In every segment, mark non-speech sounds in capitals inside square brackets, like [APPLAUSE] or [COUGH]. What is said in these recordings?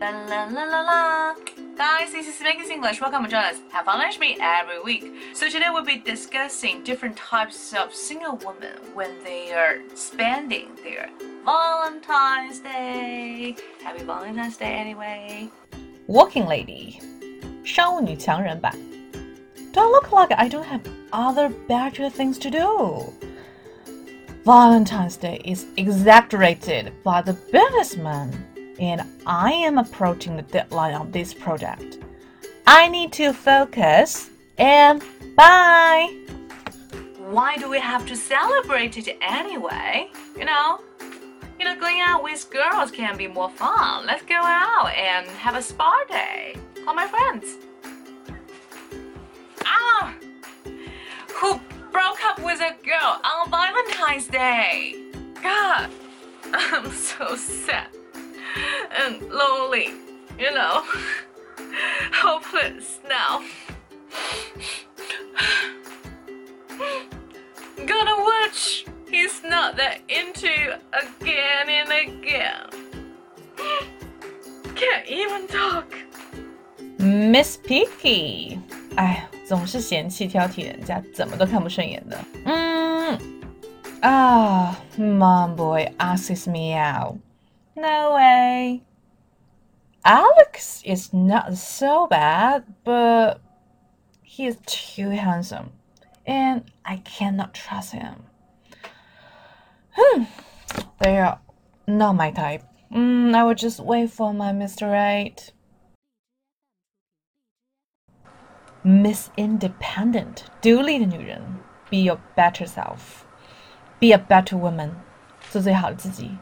La la la la la. Guys, this is Vegas English. Welcome to join us. Have fun with me every week. So today we'll be discussing different types of single women when they are spending their Valentine's Day. Happy Valentine's Day anyway. Working lady，少女强人版。Do I look like I don't have other better things to do? Valentine's Day is exaggerated by the businessman, and I am approaching the deadline on this project. I need to focus and bye. Why do we have to celebrate it anyway? You know, you know, going out with girls can be more fun. Let's go out and have a spa day. Call my friends. Ah! Who broke up with a girl on Valentine's Day? God, [LAUGHS] I'm so sad and lonely, you know. [LAUGHS] Hopeless now. Gonna watch he's not that into again and again. Can't even talk. Miss Picky，哎，总是嫌弃挑剔人家，怎么都看不顺眼的。嗯，啊，Mom boy asks me out. No way. Alex is not so bad, but he is too handsome, and I cannot trust him. Hmm, they are not my type. Mm, I will just wait for my Mr. Right. Miss Independent，独立的女人，Be your better self. Be a better woman. 做最好的自己。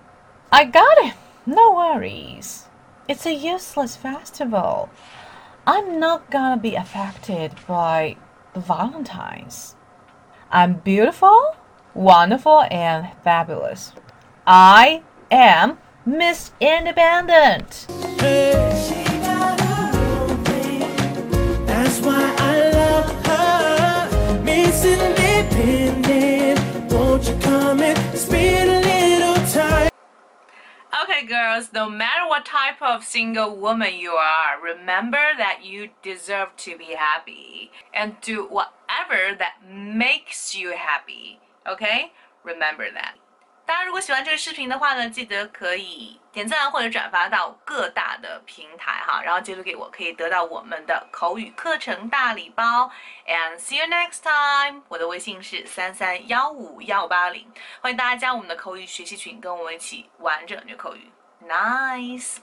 I got it. No worries. It's a useless festival. I'm not gonna be affected by the Valentines. I'm beautiful, wonderful, and fabulous. I am Miss Independent. Independent. Won't you come and spend girls, no matter what type of single woman you are, remember that you deserve to be happy and do whatever that makes you happy. Okay? Remember that. 大家如果喜欢这个视频的话呢，记得可以点赞或者转发到各大的平台哈，然后截图给我，可以得到我们的口语课程大礼包。And see you next time。我的微信是三三幺五幺八零，欢迎大家加我们的口语学习群，跟我们一起完整学口语。Nice。